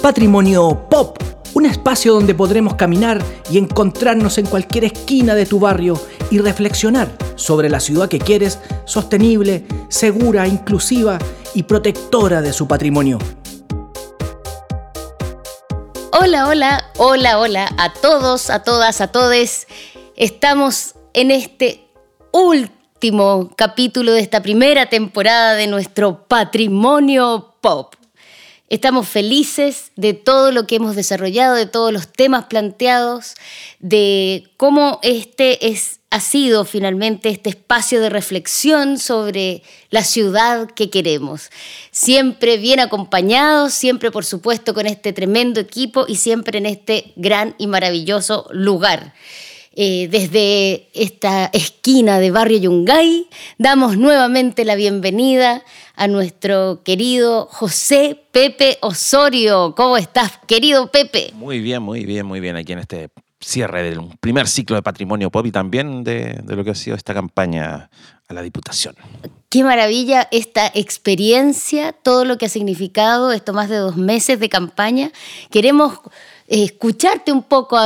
Patrimonio Pop, un espacio donde podremos caminar y encontrarnos en cualquier esquina de tu barrio y reflexionar sobre la ciudad que quieres, sostenible, segura, inclusiva y protectora de su patrimonio. Hola, hola, hola, hola a todos, a todas, a todes. Estamos en este último capítulo de esta primera temporada de nuestro Patrimonio Pop. Estamos felices de todo lo que hemos desarrollado, de todos los temas planteados, de cómo este es, ha sido finalmente este espacio de reflexión sobre la ciudad que queremos. Siempre bien acompañados, siempre por supuesto con este tremendo equipo y siempre en este gran y maravilloso lugar. Eh, desde esta esquina de Barrio Yungay, damos nuevamente la bienvenida a nuestro querido José Pepe Osorio. ¿Cómo estás, querido Pepe? Muy bien, muy bien, muy bien aquí en este cierre del primer ciclo de Patrimonio Pop y también de, de lo que ha sido esta campaña a la Diputación. Qué maravilla esta experiencia, todo lo que ha significado estos más de dos meses de campaña. Queremos escucharte un poco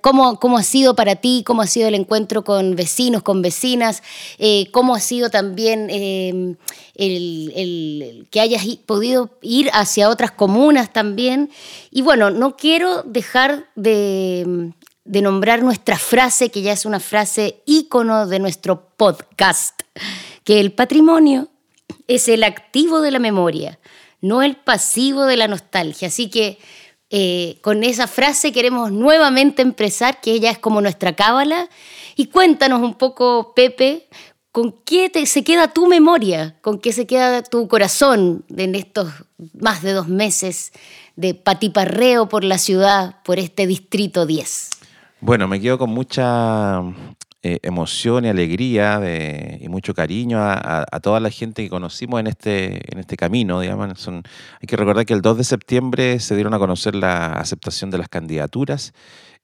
cómo, cómo ha sido para ti, cómo ha sido el encuentro con vecinos, con vecinas, eh, cómo ha sido también eh, el, que hayas podido ir hacia otras comunas también. Y bueno, no quiero dejar de, de nombrar nuestra frase, que ya es una frase ícono de nuestro podcast, que el patrimonio es el activo de la memoria, no el pasivo de la nostalgia. Así que eh, con esa frase queremos nuevamente empezar, que ella es como nuestra cábala. Y cuéntanos un poco, Pepe, ¿con qué se queda tu memoria? ¿Con qué se queda tu corazón en estos más de dos meses de patiparreo por la ciudad, por este distrito 10? Bueno, me quedo con mucha eh, emoción y alegría y mucho cariño a, toda la gente que conocimos en este, en este camino. Digamos. Hay que recordar que el 2 de septiembre se dieron a conocer la aceptación de las candidaturas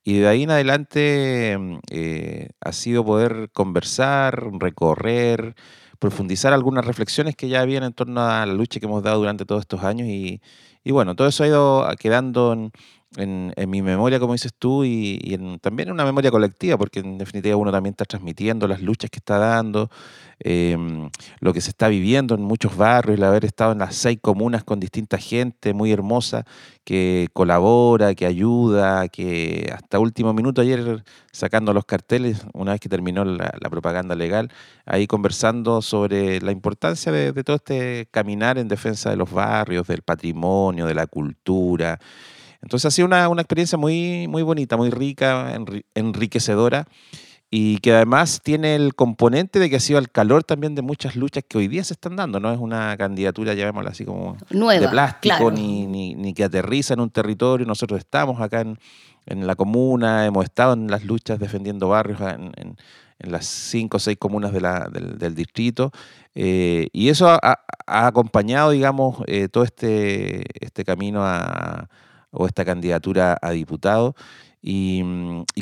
y de ahí en adelante eh, ha sido poder conversar, recorrer, profundizar algunas reflexiones que ya habían en torno a la lucha que hemos dado durante todos estos años y, y bueno, todo eso ha ido quedando en, en, mi memoria, como dices tú, y, también en una memoria colectiva, porque en definitiva uno también está transmitiendo las luchas que está dando, em, lo que se está viviendo en muchos barrios, el haber estado en las seis comunas con distinta gente muy hermosa que colabora, que ayuda, que hasta último minuto ayer sacando los carteles, una vez que terminó la, propaganda legal, ahí conversando sobre la importancia de todo este caminar en defensa de los barrios, del patrimonio, de la cultura. Entonces ha sido una, experiencia muy, muy bonita, muy rica, enriquecedora y que además tiene el componente de que ha sido el calor también de muchas luchas que hoy día se están dando. No es una candidatura, llamémosla así como de plástico, ni, ni, que aterriza en un territorio. Nosotros estamos acá en, la comuna, hemos estado en las luchas defendiendo barrios en, las cinco o seis comunas del, distrito. Eh, y eso ha, acompañado, digamos, eh, todo este, este camino a o esta candidatura a diputado. Y,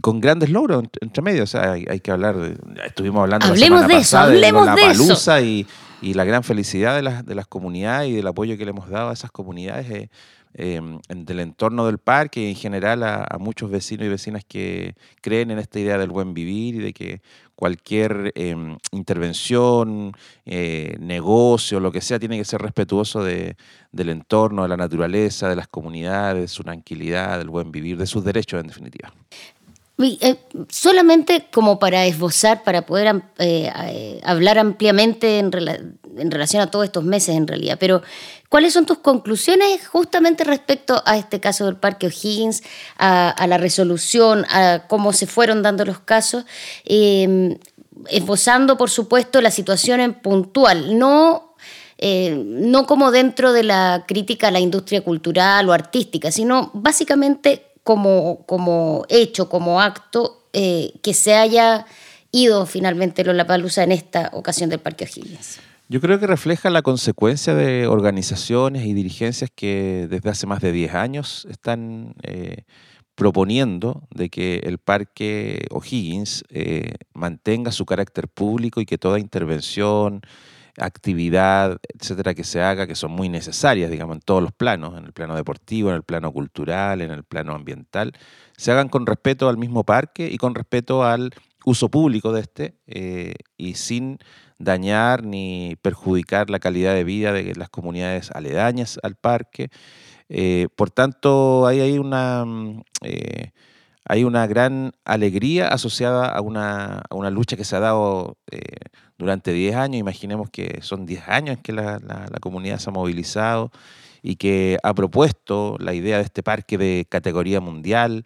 con grandes logros entre medio. O sea, hay, que hablar, de, estuvimos hablando hablemos la semana de pasada eso, hablemos de, palusa y, y, la gran felicidad de las, de las comunidades y del apoyo que le hemos dado a esas comunidades. Eh, Em, del entorno del parque y en general a, muchos vecinos y vecinas que creen en esta idea del buen vivir y de que cualquier em, intervención, eh, negocio, lo que sea, tiene que ser respetuoso de, del entorno, de la naturaleza, de las comunidades, de su tranquilidad, del buen vivir, de sus derechos en definitiva. Eh, solamente como para esbozar, para poder eh, hablar ampliamente en, en, relación a todos estos meses en realidad, pero ¿Cuáles son tus conclusiones justamente respecto a este caso del Parque O'Higgins, a, la resolución, a cómo se fueron dando los casos? Eh, esbozando, por supuesto, la situación en puntual, no, eh, no como dentro de la crítica a la industria cultural o artística, sino básicamente como, como hecho, como acto eh, que se haya ido finalmente Lollapalooza en esta ocasión del Parque O'Higgins. Yo creo que refleja la consecuencia de organizaciones y dirigencias que desde hace más de 10 años están eh, proponiendo de que el Parque O'Higgins eh, mantenga su carácter público y que toda intervención, actividad, etcétera, que se haga, que son muy necesarias, digamos, en todos los planos, en el plano deportivo, en el plano cultural, en el plano ambiental, se hagan con respeto al mismo parque y con respeto al uso público de este eh, y sin dañar ni perjudicar la calidad de vida de las comunidades aledañas al parque. Eh, por tanto, ahí hay una, mm, eh, hay una gran alegría asociada a una, lucha que se ha dado durante 10 años. Imaginemos que son 10 años que la, la comunidad se ha movilizado y que ha propuesto la idea de este parque de categoría mundial,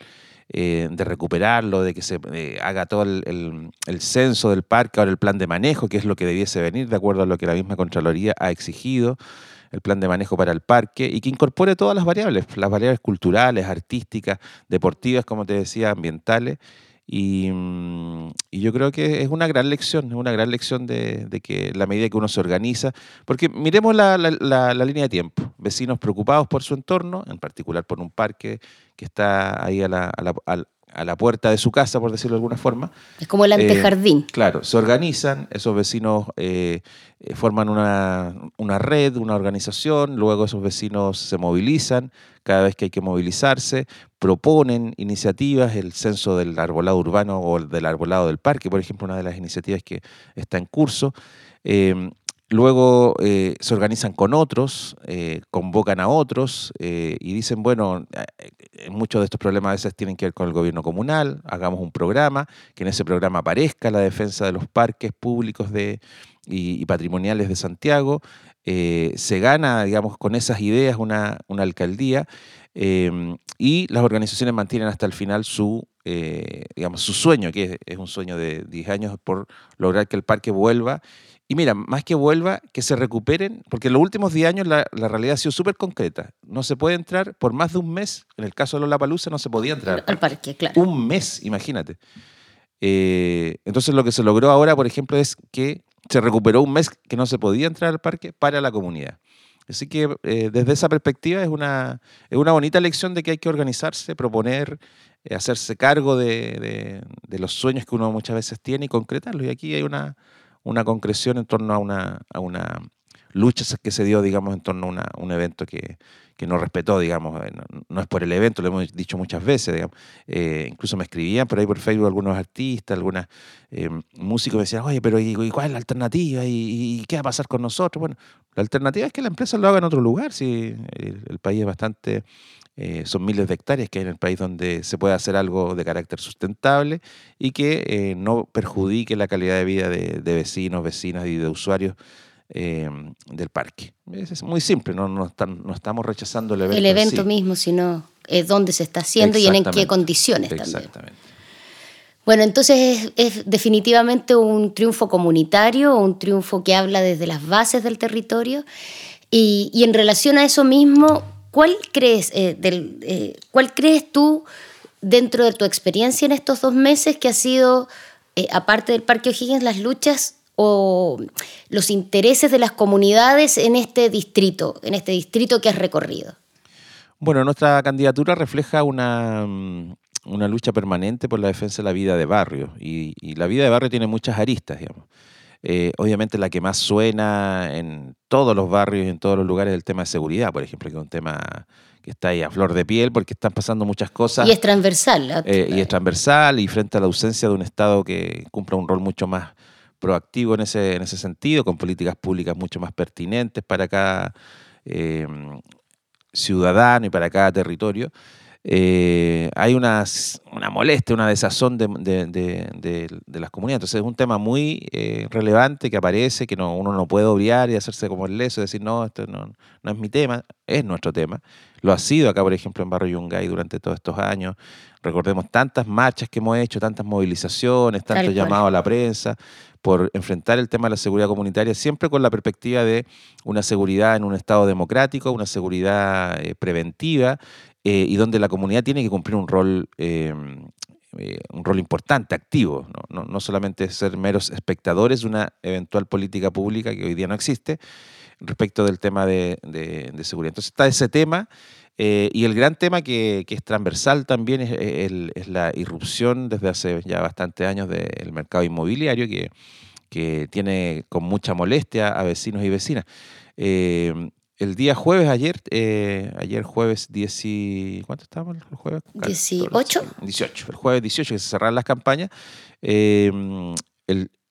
eh, de recuperarlo, de que se eh, haga todo el, censo del parque, ahora el plan de manejo, que es lo que debiese venir, de acuerdo a lo que la misma Contraloría ha exigido, el plan de manejo para el parque, y que incorpore todas las variables, las variables culturales, artísticas, deportivas, como te decía, ambientales. Y, mm, yo creo que es una gran lección, es una gran lección de, que la medida que uno se organiza, porque miremos la, línea de tiempo, vecinos preocupados por su entorno, en particular por un parque que está ahí a la, a la puerta de su casa, por decirlo de alguna forma. Es como el eh, antejardín. claro, se organizan, esos vecinos eh, eh, forman una, una, red, una organización, luego esos vecinos se movilizan cada vez que hay que movilizarse, proponen iniciativas, el censo del arbolado urbano o del arbolado del parque, por ejemplo, una de las iniciativas que está en curso. Luego eh, se organizan con otros, eh, convocan a otros eh, y dicen, bueno, muchos de estos problemas a veces tienen que ver con el gobierno comunal, hagamos un programa, que en ese programa aparezca la defensa de los parques públicos de, y, patrimoniales de Santiago. se gana, digamos, con esas ideas una, una alcaldía y las organizaciones mantienen hasta el final su, digamos, su sueño, que es, un sueño de 10 años por lograr que el parque vuelva y mira, más que vuelva, que se recuperen, porque en los últimos 10 años la, realidad ha sido súper concreta. No se puede entrar por más de un mes, en el caso de Lola Palusa no se podía entrar. Al parque, claro. Un mes, imagínate. Eh, entonces lo que se logró ahora, por ejemplo, es que se recuperó un mes que no se podía entrar al parque para la comunidad. Así que eh, desde esa perspectiva es una, es una bonita lección de que hay que organizarse, proponer, eh, hacerse cargo de, de, los sueños que uno muchas veces tiene y concretarlos. Y aquí hay una, una concreción en torno a una, a una lucha que se dio, digamos, en torno a un evento que, que, no respetó, digamos, eh, no, es por el evento, lo hemos dicho muchas veces, digamos. Eh, incluso me escribían por ahí por Facebook algunos artistas, algunos eh, músicos me decían, oye, pero ¿y, cuál es la alternativa? ¿Y, qué va a pasar con nosotros? Bueno, la alternativa es que la empresa lo haga en otro lugar, si el país es bastante eh, son miles de hectáreas que hay en el país donde se puede hacer algo de carácter sustentable y que eh, no perjudique la calidad de vida de, vecinos, vecinas y de usuarios eh, del parque. Es, muy simple, no, no, estamos rechazando el evento. El evento mismo, sino dónde se está haciendo y en qué condiciones también. Bueno, entonces es, definitivamente un triunfo comunitario, un triunfo que habla desde las bases del territorio. Y, y en relación a eso mismo, ¿Cuál crees, eh, eh, ¿Cuál crees tú dentro de tu experiencia en estos dos meses que ha sido, eh, aparte del Parque O'Higgins, las luchas o los intereses de las comunidades en este distrito, en este distrito que has recorrido? Bueno, nuestra candidatura refleja una, mm, una lucha permanente por la defensa de la vida de barrio y, y la vida de barrio tiene muchas aristas, digamos. Eh, obviamente la que más suena en todos los barrios y en todos los lugares es el tema de seguridad, por ejemplo, que es un tema que está ahí a flor de piel porque están pasando muchas cosas. Y es transversal. Eh, y es transversal y frente a la ausencia de un Estado que cumpla un rol mucho más proactivo en ese, en ese sentido, con políticas públicas mucho más pertinentes para cada eh, ciudadano y para cada territorio. Eh, hay una, una, molestia, una desazón de, las comunidades. Entonces es un tema muy eh, relevante que aparece, que no, uno no puede obviar y hacerse como el leso, decir, no, esto no, no, es mi tema, es nuestro tema. Lo ha sido acá, por ejemplo, en Barrio Yungay durante todos estos años. Recordemos tantas marchas que hemos hecho, tantas movilizaciones, tantos llamados a la prensa por enfrentar el tema de la seguridad comunitaria, siempre con la perspectiva de una seguridad en un Estado democrático, una seguridad eh, preventiva eh, y donde la comunidad tiene que cumplir un rol, eh, eh, un rol importante, activo, ¿no? No, solamente ser meros espectadores de una eventual política pública que hoy día no existe respecto del tema de, seguridad. Entonces está ese tema. y el gran tema que, es transversal también es, la irrupción desde hace ya bastantes años del mercado inmobiliario, que que tiene con mucha molestia a vecinos y vecinas. El día jueves, ayer, eh, ayer jueves 10 ¿cuánto estábamos el jueves? 18. 18, el jueves 18 que se cerraron las campañas. Eh,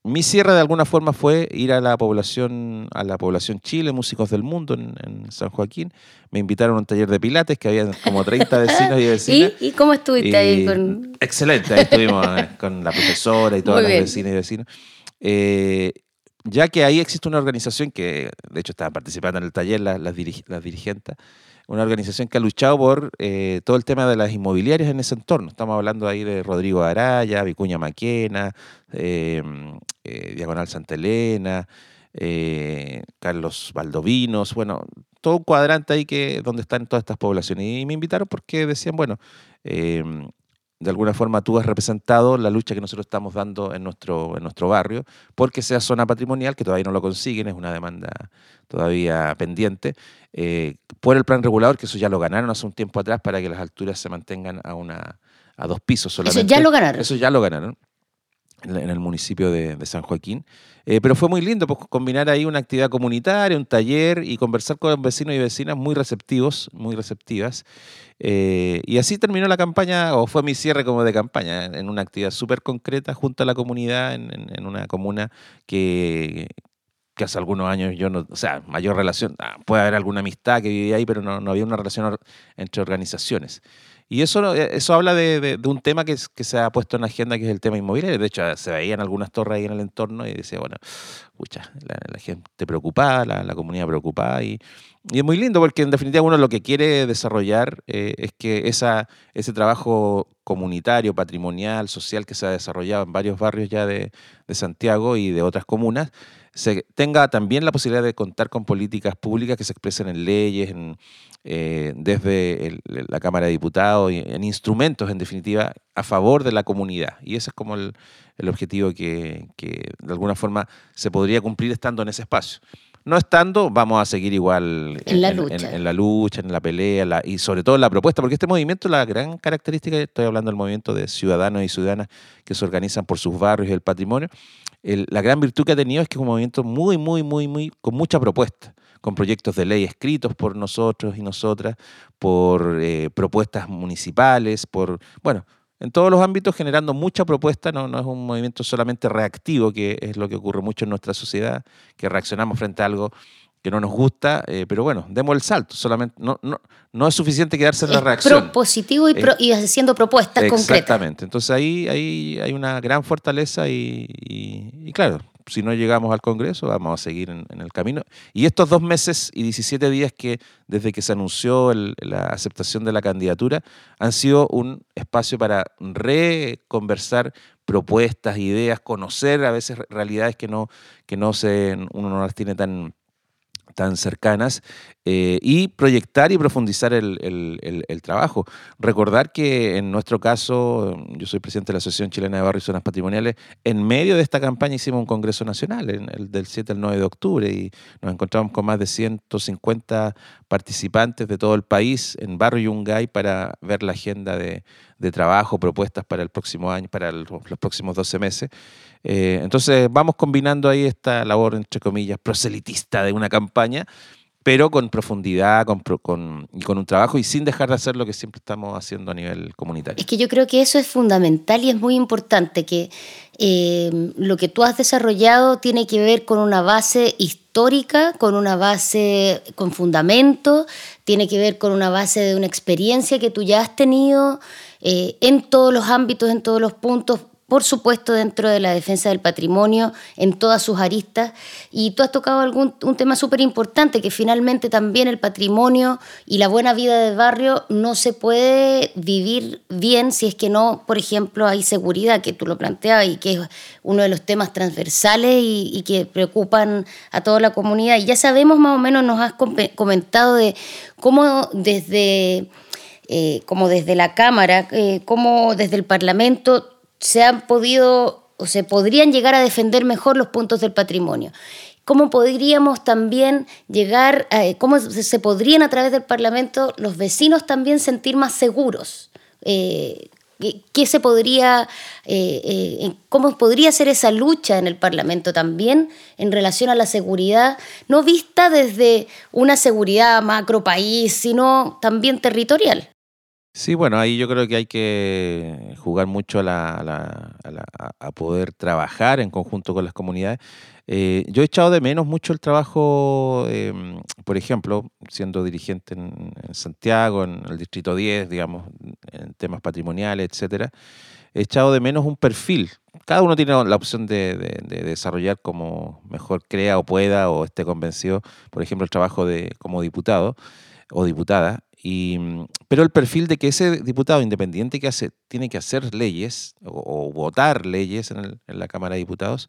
mi cierre de alguna forma fue ir a la población, a la población Chile, Músicos del Mundo en, San Joaquín. Me invitaron a un taller de pilates que había como 30 vecinos y vecinas. ¿Y, cómo estuviste ahí? Con... Excelente, ahí estuvimos con la profesora y todas las vecinas y vecinos ya que ahí existe una organización que, de hecho, estaban participando en el taller las, las, dirigentes, una organización que ha luchado por eh, todo el tema de las inmobiliarias en ese entorno. Estamos hablando ahí de Rodrigo Araya, Vicuña Maquena, em, eh, Diagonal Santa Elena, eh, Carlos Valdovinos, bueno, todo un cuadrante ahí que, donde están todas estas poblaciones. Y me invitaron porque decían, bueno, em, de alguna forma tú has representado la lucha que nosotros estamos dando en nuestro, en nuestro barrio, porque sea zona patrimonial, que todavía no lo consiguen, es una demanda todavía pendiente, eh, por el plan regulador, que eso ya lo ganaron hace un tiempo atrás para que las alturas se mantengan a, una, a dos pisos solamente. Eso ya lo ganaron. Eso ya lo ganaron en el municipio de, San Joaquín. Eh, pero fue muy lindo pues, combinar ahí una actividad comunitaria, un taller y conversar con vecinos y vecinas muy receptivos, muy receptivas. Eh, y así terminó la campaña, o fue mi cierre como de campaña, en una actividad súper concreta junto a la comunidad, en, una comuna que, que hace algunos años yo no, o sea, mayor relación, ah, puede haber alguna amistad que vivía ahí, pero no, no había una relación entre organizaciones. Y eso, eh, eso habla de, un tema que, que, se ha puesto en la agenda, que es el tema inmobiliario. De hecho, se veían algunas torres ahí en el entorno y decía, bueno, escucha, la, gente preocupada, la, comunidad preocupada. Y, y, es muy lindo porque en definitiva uno lo que quiere desarrollar eh, es que esa, ese trabajo comunitario, patrimonial, social que se ha desarrollado en varios barrios ya de, de Santiago y de otras comunas, se tenga también la posibilidad de contar con políticas públicas que se expresen en leyes, en, eh, desde la Cámara de Diputados, y en instrumentos, en definitiva, a favor de la comunidad. Y ese es como el, objetivo que, de alguna forma se podría cumplir estando en ese espacio. No estando, vamos a seguir igual en, la, lucha. En, la lucha, en la pelea y sobre todo en la propuesta, porque este movimiento, la gran característica, estoy hablando del movimiento de ciudadanos y ciudadanas que se organizan por sus barrios y el patrimonio, la gran virtud que ha tenido es que es un movimiento muy, muy, muy, muy, con mucha propuesta con proyectos de ley escritos por nosotros y nosotras, por eh, propuestas municipales, por, bueno, en todos los ámbitos generando mucha propuesta, no, no es un movimiento solamente reactivo, que es lo que ocurre mucho en nuestra sociedad, que reaccionamos frente a algo que no nos gusta, eh, pero bueno, demos el salto, solamente no, no, no es suficiente quedarse en la reacción. Propositivo y, y haciendo propuestas concretas. Exactamente, entonces ahí, ahí hay una gran fortaleza y, y claro, si no llegamos al Congreso, vamos a seguir en, el camino. Y estos dos meses y 17 días que desde que se anunció la aceptación de la candidatura han sido un espacio para reconversar propuestas, ideas, conocer a veces realidades que no, que no se, uno no las tiene tan tan cercanas eh, y proyectar y profundizar el, trabajo. Recordar que en nuestro caso, yo soy presidente de la Asociación Chilena de Barrios y Zonas Patrimoniales, en medio de esta campaña hicimos un Congreso Nacional, en el del 7 al 9 de octubre, y nos encontramos con más de 150 participantes de todo el país en Barrio Yungay para ver la agenda de, de trabajo, propuestas para el próximo año, para los próximos 12 meses. Eh, entonces vamos combinando ahí esta labor, entre comillas, proselitista de una campaña, pero con profundidad con, con, y con un trabajo y sin dejar de hacer lo que siempre estamos haciendo a nivel comunitario. Es que yo creo que eso es fundamental y es muy importante, que eh, lo que tú has desarrollado tiene que ver con una base histórica, con una base con fundamento, tiene que ver con una base de una experiencia que tú ya has tenido eh, en todos los ámbitos, en todos los puntos, por supuesto dentro de la defensa del patrimonio en todas sus aristas. Y tú has tocado algún, un tema súper importante, que finalmente también el patrimonio y la buena vida del barrio no se puede vivir bien si es que no, por ejemplo, hay seguridad, que tú lo planteabas y que es uno de los temas transversales y, que preocupan a toda la comunidad. Y ya sabemos más o menos, nos has comentado de cómo desde... Eh, como desde la Cámara, eh, como desde el Parlamento se han podido o se podrían llegar a defender mejor los puntos del patrimonio. ¿Cómo podríamos también llegar, a, cómo se podrían a través del Parlamento los vecinos también sentir más seguros? Eh, qué, se podría, eh, eh, cómo podría ser esa lucha en el Parlamento también en relación a la seguridad, no vista desde una seguridad macro país, sino también territorial. Sí, bueno, ahí yo creo que hay que jugar mucho a, a, poder trabajar en conjunto con las comunidades. Eh, yo he echado de menos mucho el trabajo, em, por ejemplo, siendo dirigente en, Santiago, en el Distrito 10, digamos, en temas patrimoniales, etcétera. He echado de menos un perfil. Cada uno tiene la opción de, de desarrollar como mejor crea o pueda o esté convencido, por ejemplo, el trabajo de, como diputado o diputada. Mm, pero el perfil de que ese diputado independiente que hace, tiene que hacer leyes o, votar leyes en, la Cámara de Diputados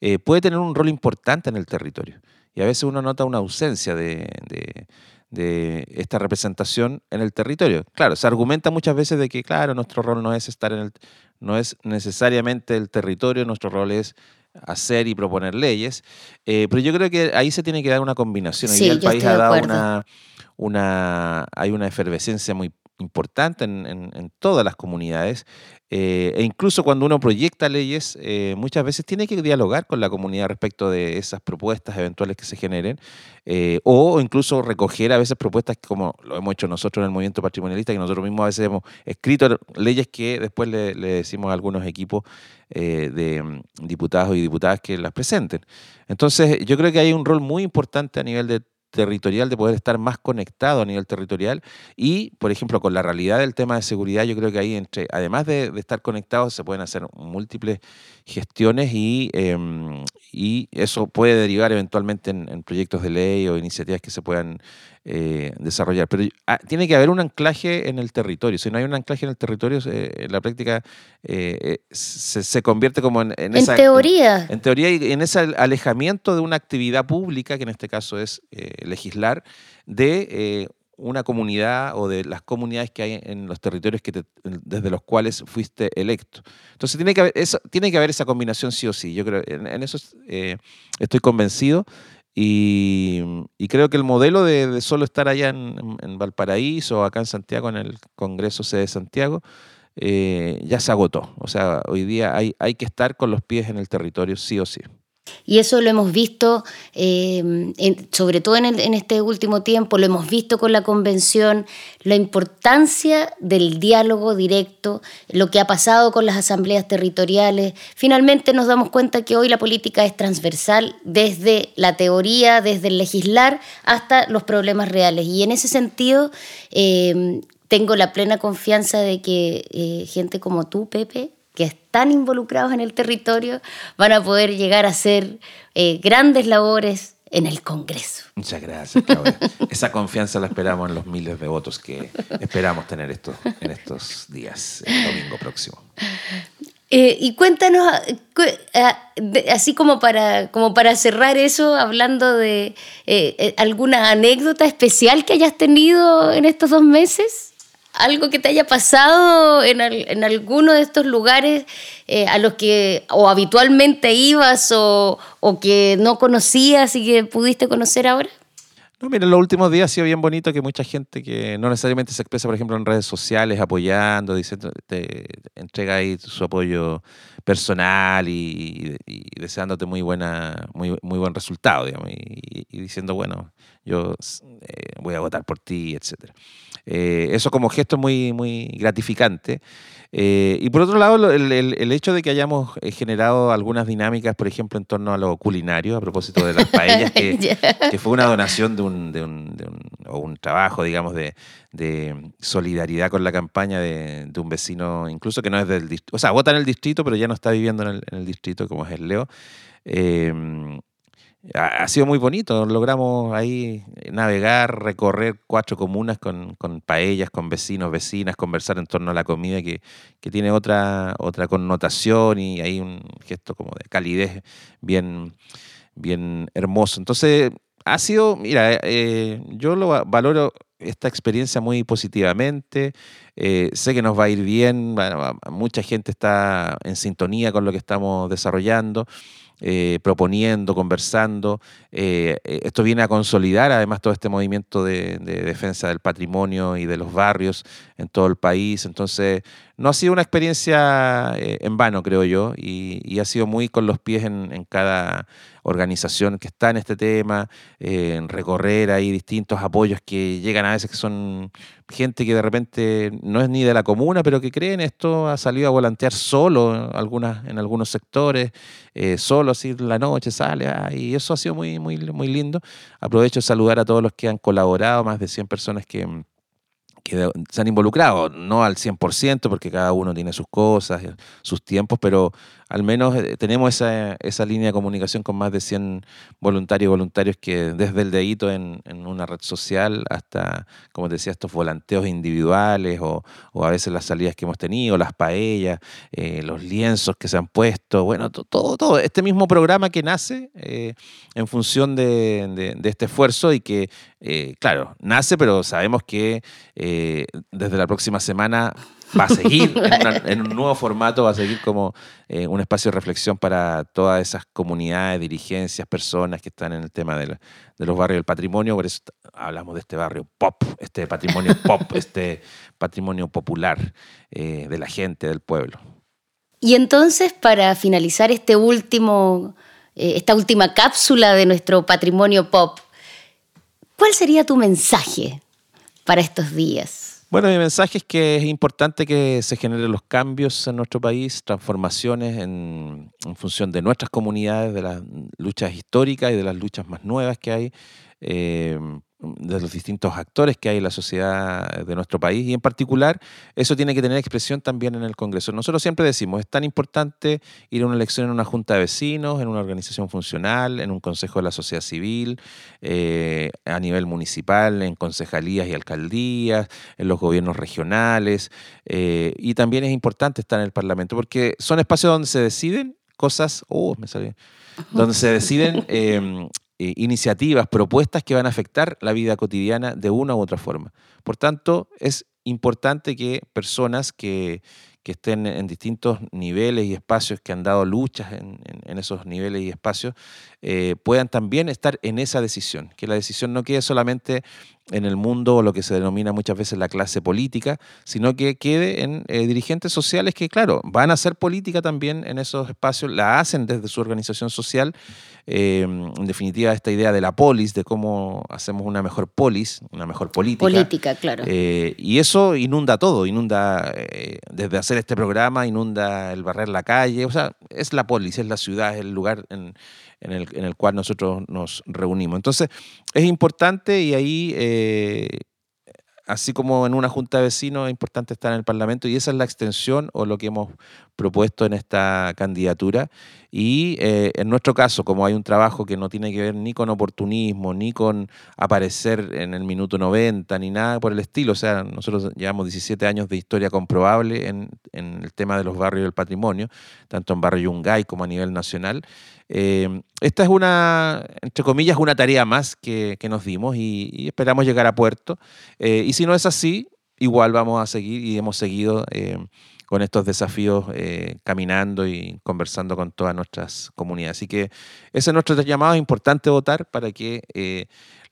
eh, puede tener un rol importante en el territorio. Y a veces uno nota una ausencia de, esta representación en el territorio. Claro, se argumenta muchas veces de que, claro, nuestro rol no es estar en el, no es necesariamente el territorio, nuestro rol es hacer y proponer leyes, eh, pero yo creo que ahí se tiene que dar una combinación. Hoy el país ha dado una una, hay una efervescencia muy importante en, todas las comunidades eh, e incluso cuando uno proyecta leyes eh, muchas veces tiene que dialogar con la comunidad respecto de esas propuestas eventuales que se generen eh, o incluso recoger a veces propuestas como lo hemos hecho nosotros en el movimiento patrimonialista que nosotros mismos a veces hemos escrito leyes que después le, decimos a algunos equipos de mm, diputados y diputadas que las presenten. Entonces yo creo que hay un rol muy importante a nivel de territorial, de poder estar más conectado a nivel territorial. Y, por ejemplo, con la realidad del tema de seguridad, yo creo que ahí, entre, además de, estar conectados, se pueden hacer múltiples gestiones y, em, y eso puede derivar eventualmente en, proyectos de ley o iniciativas que se puedan eh, desarrollar. Pero ah, tiene que haber un anclaje en el territorio. Si no hay un anclaje en el territorio, en la práctica eh, se, convierte como en, en, en teoría. En teoría y en ese alejamiento de una actividad pública, que en este caso es eh, legislar, de una comunidad o de las comunidades que hay en los territorios que desde los cuales fuiste electo. Entonces tiene que haber, eso, tiene que haber esa combinación sí o sí. Yo creo, en, eso eh, estoy convencido y, creo que el modelo de, solo estar allá en, Valparaíso o acá en Santiago, en el Congreso C de Santiago, eh, ya se agotó. O sea, hoy día hay, hay que estar con los pies en el territorio sí o sí. Y eso lo hemos visto, eh, sobre todo en, este último tiempo, lo hemos visto con la convención, la importancia del diálogo directo, lo que ha pasado con las asambleas territoriales. Finalmente nos damos cuenta que hoy la política es transversal desde la teoría, desde el legislar hasta los problemas reales. Y en ese sentido, eh, tengo la plena confianza de que eh, gente como tú, Pepe, que están involucrados en el territorio van a poder llegar a hacer eh, grandes labores en el Congreso. Muchas gracias, Claudia. Esa confianza la esperamos en los miles de votos que esperamos tener esto, en estos días, el domingo próximo. Eh, y cuéntanos, eh, así como para, como para cerrar eso, hablando de alguna anécdota especial que hayas tenido en estos dos meses algo que te haya pasado en, en alguno de estos lugares eh, a los que o habitualmente ibas o, o, que no conocías y que pudiste conocer ahora? No, mira, en los últimos días ha sido bien bonito que mucha gente que no necesariamente se expresa, por ejemplo, en redes sociales, apoyando, diciendo, te, entrega ahí su apoyo personal y, deseándote muy buena, muy, muy buen resultado, digamos, y, diciendo, bueno, yo eh, voy a votar por ti, etcétera. Eh, eso como gesto muy, muy gratificante. Eh, y por otro lado, el, hecho de que hayamos eh, generado algunas dinámicas, por ejemplo, en torno a lo culinario, a propósito de las paellas, que, fue una donación de un, de un, o un trabajo, digamos, de, solidaridad con la campaña de, un vecino, incluso que no es del distrito, o sea, vota en el distrito, pero ya no está viviendo en el, en el distrito como es el Leo ha, sido muy bonito. Logramos ahí navegar, recorrer cuatro comunas con, paellas, con vecinos, vecinas, conversar en torno a la comida que, tiene otra, otra connotación y hay un gesto como de calidez bien, bien hermoso. Entonces, ha sido, mira, eh, yo lo valoro esta experiencia muy positivamente. Eh, sé que nos va a ir bien, mucha gente está en sintonía con lo que estamos desarrollando. Eh, proponiendo, conversando. Eh, eh, esto viene a consolidar además todo este movimiento de, defensa del patrimonio y de los barrios en todo el país. Entonces, no ha sido una experiencia en vano, creo yo, y, ha sido muy con los pies en, cada organización que está en este tema, en recorrer ahí distintos apoyos que llegan a veces que son gente que de repente no es ni de la comuna, pero que creen esto, ha salido a volantear solo algunas, en algunos sectores, eh, solo así en la noche sale, ah, y eso ha sido muy, muy, muy lindo. Aprovecho de saludar a todos los que han colaborado, más de 100 personas que se han involucrado, no al 100%, porque cada uno tiene sus cosas, sus tiempos, pero al menos eh, tenemos esa, esa, línea de comunicación con más de 100 voluntarios y voluntarios que desde el dedito en, en una red social hasta, como decía, estos volanteos individuales o, o, a veces las salidas que hemos tenido, las paellas, eh, los lienzos que se han puesto, bueno, todo, todo. Este mismo programa que nace eh, en función de, de, este esfuerzo y que, claro, nace, pero sabemos que desde la próxima semana va a seguir en, un nuevo formato, va a seguir como eh, un espacio de reflexión para todas esas comunidades, dirigencias, personas que están en el tema de, los barrios del patrimonio. Por eso hablamos de este barrio pop, este patrimonio pop, este patrimonio popular eh, de la gente, del pueblo. Y entonces, para finalizar este último, eh, esta última cápsula de nuestro patrimonio pop, ¿cuál sería tu mensaje para estos días? Bueno, mi mensaje es que es importante que se generen los cambios en nuestro país, transformaciones en, función de nuestras comunidades, de las luchas históricas y de las luchas más nuevas que hay. Eh, de los distintos actores que hay en la sociedad de nuestro país y en particular eso tiene que tener expresión también en el Congreso. Nosotros siempre decimos, es tan importante ir a una elección en una junta de vecinos, en una organización funcional, en un consejo de la sociedad civil, eh, a nivel municipal, en concejalías y alcaldías, en los gobiernos regionales eh, y también es importante estar en el Parlamento porque son espacios donde se deciden cosas, oh, me salió, donde se deciden em, eh, iniciativas, propuestas que van a afectar la vida cotidiana de una u otra forma. Por tanto, es importante que personas que, que estén en distintos niveles y espacios, que han dado luchas en, esos niveles y espacios, eh, puedan también estar en esa decisión, que la decisión no quede solamente en el mundo o lo que se denomina muchas veces la clase política, sino que quede en eh, dirigentes sociales que, claro, van a hacer política también en esos espacios, la hacen desde su organización social. Eh, en definitiva, esta idea de la polis, de cómo hacemos una mejor polis, una mejor política. Política, claro. y eso inunda todo, inunda desde hacer este programa, inunda el barrer la calle, o sea, es la polis, es la ciudad, es el lugar en, en, el, en el, cual nosotros nos reunimos. Entonces, es importante y ahí... Eh, así como en una junta de vecinos es importante estar en el Parlamento y esa es la extensión o lo que hemos propuesto en esta candidatura. Y eh, en nuestro caso, como hay un trabajo que no tiene que ver ni con oportunismo, ni con aparecer en el minuto 90, ni nada por el estilo, o sea, nosotros llevamos 17 años de historia comprobable en, en el tema de los barrios del patrimonio, tanto en Barrio Yungay como a nivel nacional. Eh, esta es una, entre comillas, una tarea más que, nos dimos y, esperamos llegar a puerto. Eh, y si no es así, igual vamos a seguir y hemos seguido eh, con estos desafíos caminando y conversando con todas nuestras comunidades. Así que ese es nuestro llamado, es importante votar para que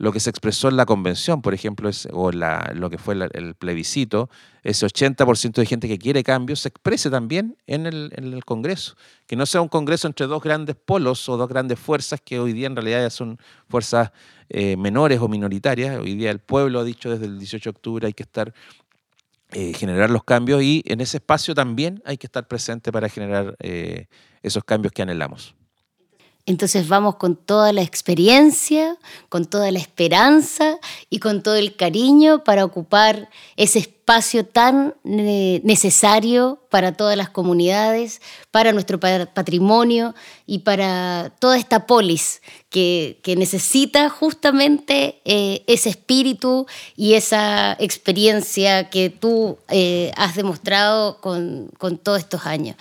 lo que se expresó en la convención, por ejemplo, es, o la, lo que fue el plebiscito, ese 80% de gente que quiere cambios, se exprese también en el, en el, Congreso. Que no sea un Congreso entre dos grandes polos o dos grandes fuerzas que hoy día en realidad ya son fuerzas eh, menores o minoritarias. Hoy día el pueblo ha dicho desde el 18 de octubre hay que estar eh, generar los cambios y en ese espacio también hay que estar presente para generar eh, esos cambios que anhelamos. Entonces vamos con toda la experiencia, con toda la esperanza y con todo el cariño para ocupar ese espacio tan eh, necesario para todas las comunidades, para nuestro patrimonio y para toda esta polis que, necesita justamente eh, ese espíritu y esa experiencia que tú eh, has demostrado con, con todos estos años.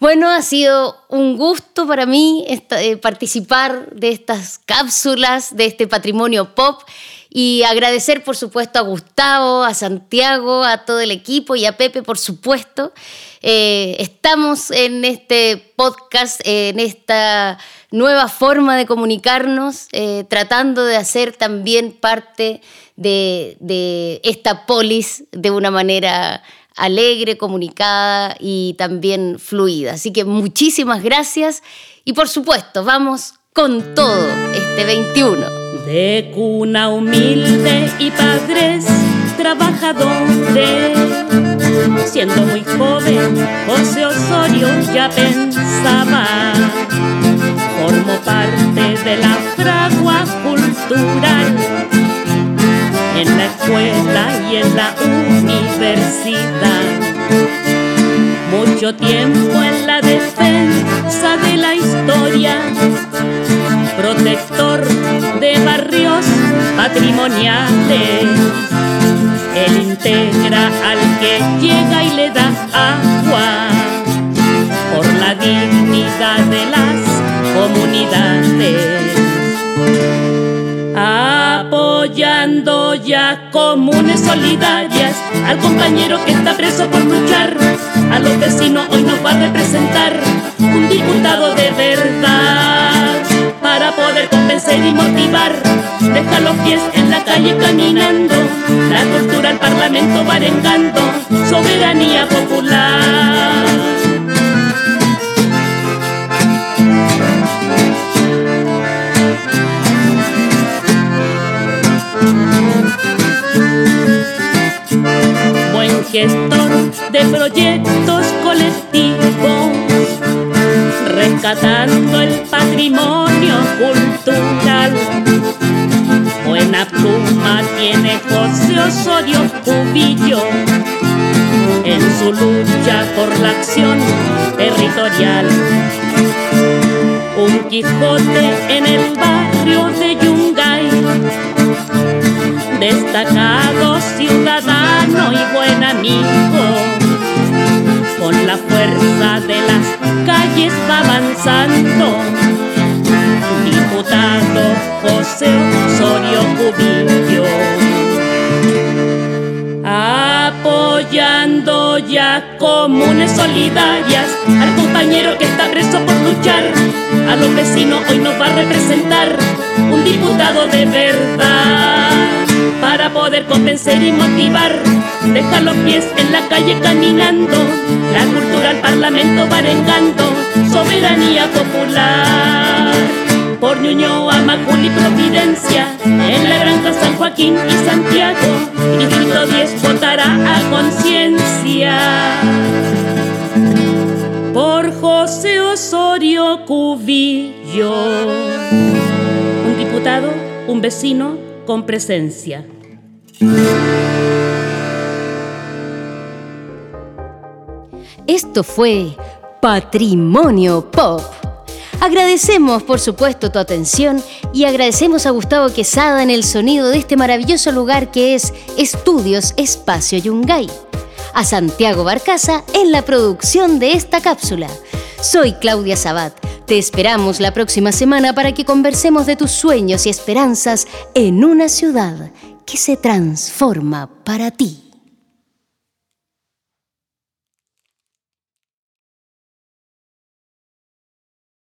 Bueno, ha sido un gusto para mí eh, participar de estas cápsulas, de este patrimonio pop y agradecer por supuesto a Gustavo, a Santiago, a todo el equipo y a Pepe por supuesto. Eh, estamos en este podcast, en esta nueva forma de comunicarnos, eh, tratando de hacer también parte de, de esta polis de una manera alegre, comunicada y también fluida. Así que muchísimas gracias y por supuesto, vamos con todo este 21. De cuna humilde y padres trabajadores, siendo muy joven, José Osorio ya pensaba, formó parte de la fragua cultural en la escuela y en la universidad. Mucho tiempo en la defensa de la historia, protector de barrios patrimoniales. Él integra al que llega y le da agua por la dignidad de las comunidades apoyando ya comunes solidarias al compañero que está preso por luchar, a los vecinos hoy nos va a representar un diputado de verdad para poder convencer y motivar. Deja los pies en la calle caminando, la cultura al parlamento va arengando, soberanía popular. Gestor de proyectos colectivos, rescatando el patrimonio cultural. Buena pluma tiene José Osorio Cubillo en su lucha por la acción territorial. Un Quijote en el barrio de Yungay destacado ciudadano y buen amigo. Con la fuerza de las calles va avanzando. Diputado José Osorio Cubillo. Apoyando ya comunes solidarias al compañero que está preso por luchar. A los vecinos hoy nos va a representar un diputado de verdad para poder convencer y motivar. Dejar los pies en la calle caminando, la cultura al parlamento va arengando, soberanía popular. Por Ñuñoa, Macul y Providencia, en la granja San Joaquín y Santiago, Distrito 10 votará a conciencia. Por José Osorio Cubillo, un diputado, un vecino, con presencia. Esto fue Patrimonio Pop. Agradecemos, por supuesto, tu atención y agradecemos a Gustavo Quesada en el sonido de este maravilloso lugar que es Estudios Espacio Yungay. A Santiago Barcaza en la producción de esta cápsula. Soy Claudia Sabat. Te esperamos la próxima semana para que conversemos de tus sueños y esperanzas en una ciudad que se transforma para ti.